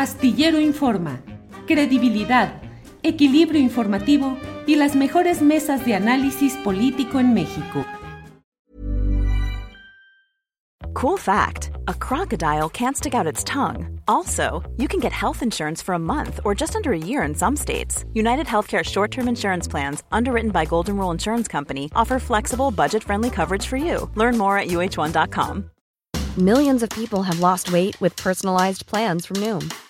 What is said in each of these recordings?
Astillero Informa, credibilidad, equilibrio informativo y las mejores mesas de análisis político en México. Cool fact a crocodile can't stick out its tongue. Also, you can get health insurance for a month or just under a year in some states. United Healthcare short term insurance plans, underwritten by Golden Rule Insurance Company, offer flexible, budget friendly coverage for you. Learn more at uh1.com. Millions of people have lost weight with personalized plans from Noom,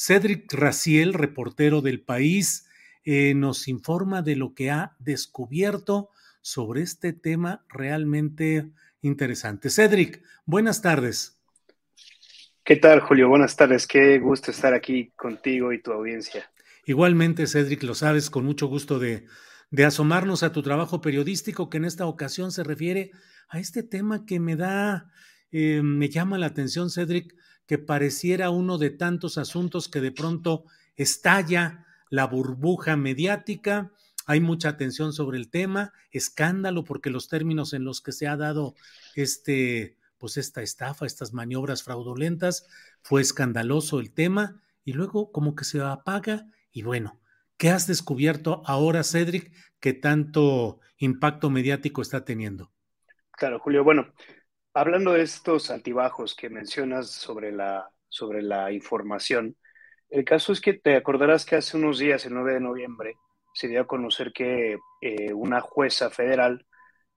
Cedric Raciel, reportero del país, eh, nos informa de lo que ha descubierto sobre este tema realmente interesante. Cedric, buenas tardes. ¿Qué tal, Julio? Buenas tardes. Qué gusto estar aquí contigo y tu audiencia. Igualmente, Cedric, lo sabes, con mucho gusto de, de asomarnos a tu trabajo periodístico, que en esta ocasión se refiere a este tema que me da, eh, me llama la atención, Cedric, que pareciera uno de tantos asuntos que de pronto estalla la burbuja mediática hay mucha atención sobre el tema, escándalo porque los términos en los que se ha dado este, pues esta estafa, estas maniobras fraudulentas, fue escandaloso el tema y luego como que se apaga y bueno, ¿qué has descubierto ahora, Cedric, que tanto impacto mediático está teniendo? Claro, Julio, bueno, hablando de estos altibajos que mencionas sobre la, sobre la información, el caso es que te acordarás que hace unos días, el 9 de noviembre, se dio a conocer que eh, una jueza federal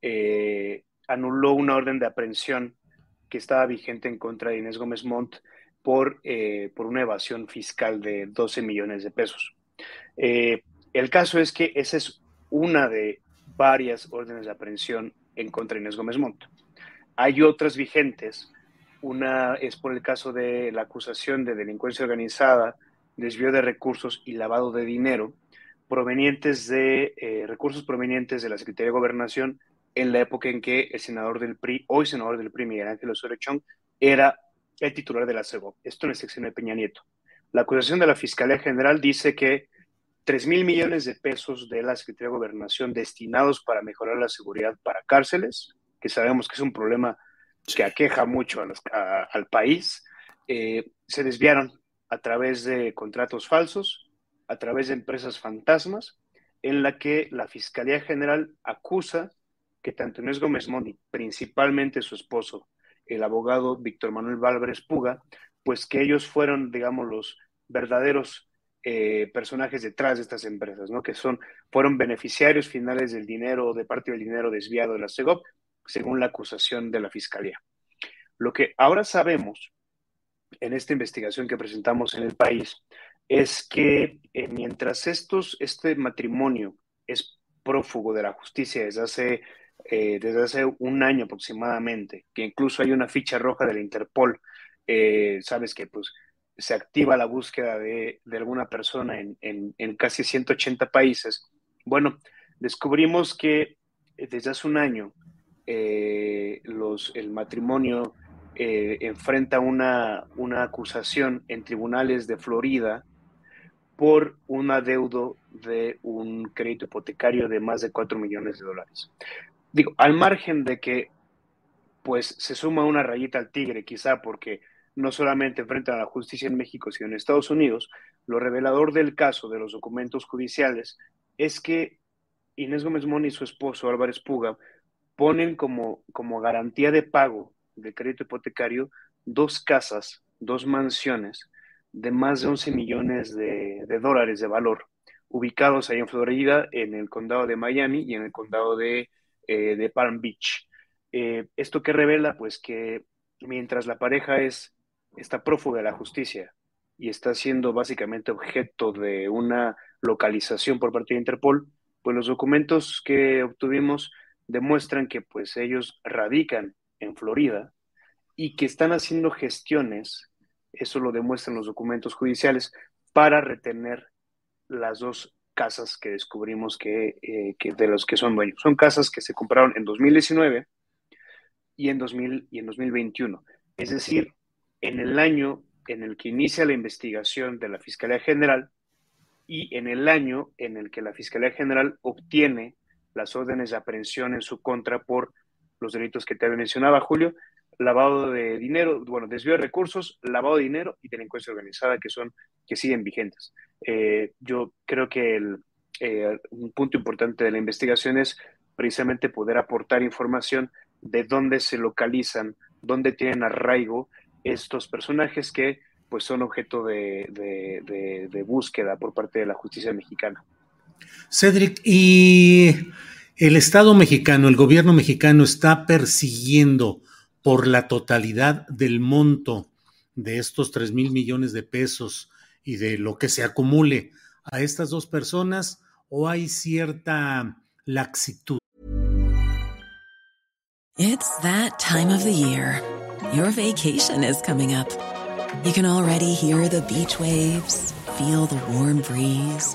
eh, anuló una orden de aprehensión que estaba vigente en contra de Inés Gómez Montt por, eh, por una evasión fiscal de 12 millones de pesos. el caso es que esa es una de varias órdenes de aprehensión en contra de Inés Gómez Montt. Hay otras vigentes. Una es por el caso de la acusación de delincuencia organizada, desvío de recursos y lavado de dinero, provenientes de eh, recursos provenientes de la Secretaría de Gobernación en la época en que el senador del PRI, hoy senador del PRI, Miguel Ángel Osorio Chong, era el titular de la CEGO. Esto en la sección de Peña Nieto. La acusación de la Fiscalía General dice que 3 mil millones de pesos de la Secretaría de Gobernación destinados para mejorar la seguridad para cárceles, que sabemos que es un problema que aqueja mucho al país, eh, se desviaron a través de contratos falsos a través de empresas fantasmas, en la que la Fiscalía General acusa que tanto Inés Gómez Mondi, principalmente su esposo, el abogado Víctor Manuel Válvarez Puga, pues que ellos fueron, digamos, los verdaderos eh, personajes detrás de estas empresas, ¿no? Que son, fueron beneficiarios finales del dinero, de parte del dinero desviado de la CEGOP, según la acusación de la Fiscalía. Lo que ahora sabemos en esta investigación que presentamos en el país es que eh, mientras estos, este matrimonio es prófugo de la justicia desde hace, eh, desde hace un año aproximadamente, que incluso hay una ficha roja de la Interpol, eh, sabes que pues se activa la búsqueda de, de alguna persona en, en, en, casi 180 países. Bueno, descubrimos que desde hace un año los, el matrimonio enfrenta una, una acusación en tribunales de Florida por un adeudo de un crédito hipotecario de más de 4 millones de dólares. Digo, al margen de que pues se suma una rayita al tigre, quizá porque no solamente enfrentan a la justicia en México, sino en Estados Unidos, lo revelador del caso de los documentos judiciales es que Inés Gómez Moni y su esposo Álvarez Puga ponen como, como garantía de pago de crédito hipotecario dos casas, dos mansiones de más de 11 millones de, dólares de valor, ubicados ahí en Florida, en el condado de Miami y en el condado de, eh, Palm Beach. Eh, esto que revela, pues, que mientras la pareja es, está prófuga de la justicia y está siendo básicamente objeto de una localización por parte de Interpol, pues los documentos que obtuvimos demuestran que pues ellos radican en Florida y que están haciendo gestiones eso lo demuestran los documentos judiciales, para retener las dos casas que descubrimos que, eh, de los que son dueños. Son casas que se compraron en 2019 y en, 2000, y en 2021. Es decir, en el año en el que inicia la investigación de la Fiscalía General y en el año en el que la Fiscalía General obtiene las órdenes de aprehensión en su contra por los delitos que te mencionaba, Julio, lavado de dinero, bueno, desvío de recursos, lavado de dinero y delincuencia organizada, que son, que siguen vigentes. Eh, yo creo que el, eh, un punto importante de la investigación es precisamente poder aportar información de dónde se localizan, dónde tienen arraigo estos personajes que pues son objeto de, de búsqueda por parte de la justicia mexicana. Cedric, y el Estado mexicano, el gobierno mexicano está persiguiendo por la totalidad del monto de estos 3 mil millones de pesos y de lo que se acumule a estas dos personas o hay cierta laxitud? It's that time of the year. Your vacation is coming up. You can already hear the beach waves, feel the warm breeze,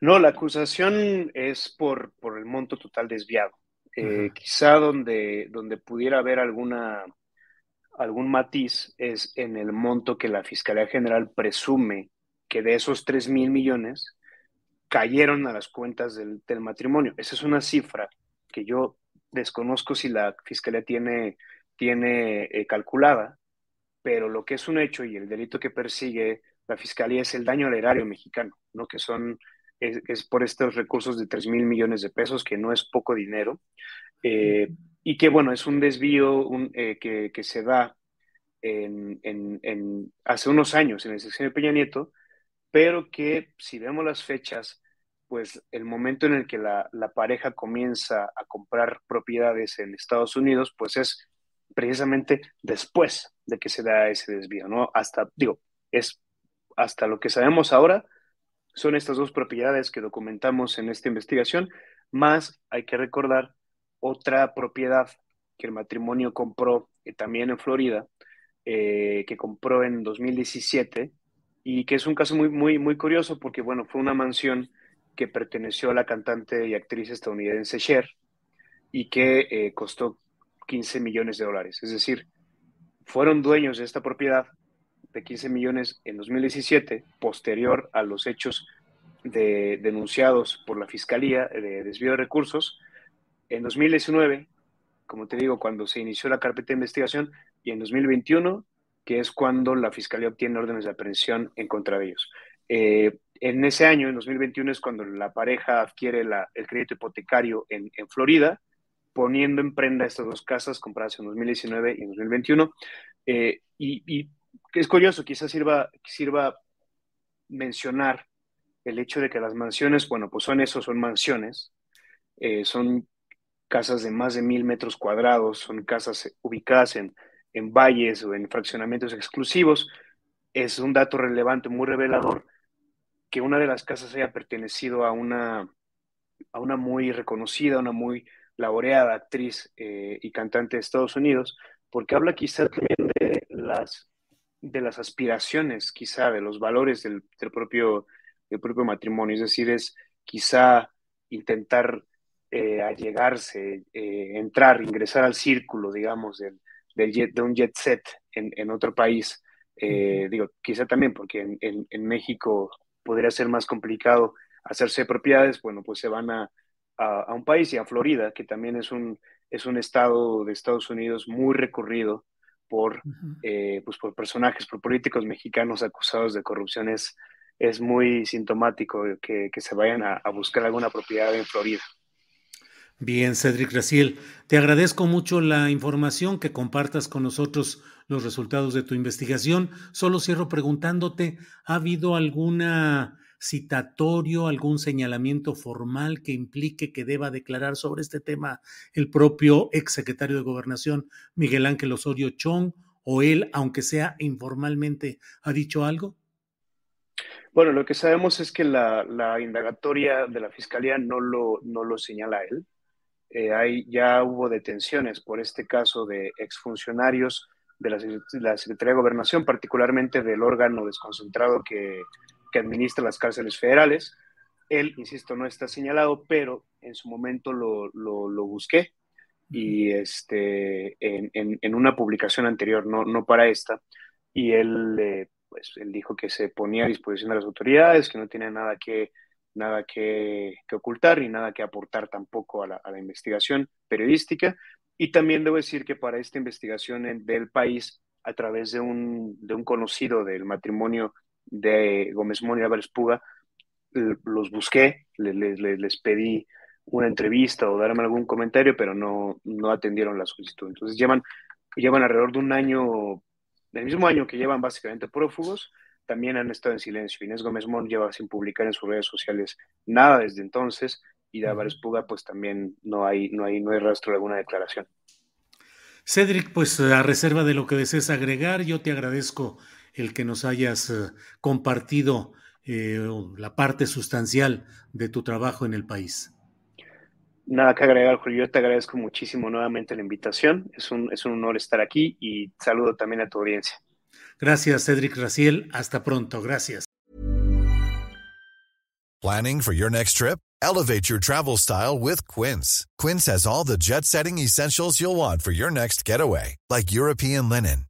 No, la acusación es por, por el monto total desviado. Eh, uh -huh. Quizá donde, donde pudiera haber alguna algún matiz es en el monto que la Fiscalía General presume que de esos 3 mil millones cayeron a las cuentas del, del, matrimonio. Esa es una cifra que yo desconozco si la Fiscalía tiene, tiene eh, calculada, pero lo que es un hecho y el delito que persigue la Fiscalía es el daño al erario mexicano, ¿no? que son, es, es por estos recursos de 3 mil millones de pesos, que no es poco dinero. Eh, y que bueno, es un desvío un, eh, que, que, se da en, en, en, hace unos años en el sexenio de Peña Nieto, pero que si vemos las fechas, pues el momento en el que la, la, pareja comienza a comprar propiedades en Estados Unidos, pues es precisamente después de que se da ese desvío, ¿no? Hasta, digo, es hasta lo que sabemos ahora, son estas dos propiedades que documentamos en esta investigación, más hay que recordar otra propiedad que el matrimonio compró eh, también en Florida, eh, que compró en 2017 y que es un caso muy, muy, muy curioso porque, bueno, fue una mansión que perteneció a la cantante y actriz estadounidense Cher y que eh, costó 15 millones de dólares. Es decir, fueron dueños de esta propiedad de 15 millones en 2017, posterior a los hechos de, denunciados por la Fiscalía de desvío de recursos, en 2019, como te digo, cuando se inició la carpeta de investigación, y en 2021, que es cuando la Fiscalía obtiene órdenes de aprehensión en contra de ellos. Eh, en ese año, en 2021, es cuando la pareja adquiere la, el crédito hipotecario en, Florida, poniendo en prenda estas dos casas compradas en 2019 y en 2021. Eh, y, y es curioso, quizás sirva, sirva mencionar el hecho de que las mansiones, bueno, pues son eso, son mansiones, eh, son casas de más de mil metros cuadrados, son casas ubicadas en, en valles o en fraccionamientos exclusivos. Es un dato relevante, muy revelador, que una de las casas haya pertenecido a una, a una muy reconocida, una muy laureada actriz eh, y cantante de Estados Unidos, porque habla quizá también de las, de las aspiraciones, quizá de los valores del, del propio, del propio matrimonio, es decir, es quizá intentar eh, allegarse, eh, entrar, ingresar al círculo, digamos, del, del jet, de un jet set en, en otro país. Eh, digo, quizá también porque en, en, en, México podría ser más complicado hacerse propiedades, bueno, pues se van a, a, un país y a Florida, que también es un, es un estado de Estados Unidos muy recurrido por, eh, pues por personajes, por políticos mexicanos acusados de corrupción. Es, es muy sintomático que, se vayan a, buscar alguna propiedad en Florida. Bien, Cedric Raciel, te agradezco mucho la información que compartas con nosotros los resultados de tu investigación. Solo cierro preguntándote, ¿ha habido alguna citatorio, algún señalamiento formal que implique que deba declarar sobre este tema el propio exsecretario de Gobernación, Miguel Ángel Osorio Chong, o él, aunque sea informalmente, ha dicho algo? Bueno, lo que sabemos es que la, indagatoria de la Fiscalía no lo, no lo señala él. Eh, ya hubo detenciones por este caso de exfuncionarios la, de la Secretaría de Gobernación, particularmente del órgano desconcentrado que, que administra las cárceles federales. Él, insisto, no está señalado, pero en su momento lo, lo, busqué y este, en, en, una publicación anterior, no, no para esta, y él, eh, pues, él dijo que se ponía a disposición de las autoridades, que no tiene nada que, nada que, que ocultar ni nada que aportar tampoco a la, a la, investigación periodística. Y también debo decir que para esta investigación del país, a través de un, de un conocido del matrimonio de Gómez Moni y Álvarez Puga, los busqué, les, les, pedí una entrevista o darme algún comentario, pero no, no atendieron la solicitud. Entonces llevan, llevan alrededor de un año, el mismo año que llevan básicamente prófugos, también han estado en silencio. Inés Gómez Mon lleva sin publicar en sus redes sociales nada desde entonces y de Álvarez Puga pues también no hay, no hay, no hay rastro de alguna declaración. Cedric, pues a reserva de lo que desees agregar, yo te agradezco el que nos hayas eh, compartido eh, la parte sustancial de tu trabajo en el país. Nada que agregar, Julio. Yo te agradezco muchísimo nuevamente la invitación. Es un, es un honor estar aquí y saludo también a tu audiencia. Gracias, Cedric Raciel. Hasta pronto. Gracias. Planning for your next trip? Elevate your travel style with Quince. Quince has all the jet setting essentials you'll want for your next getaway, like European linen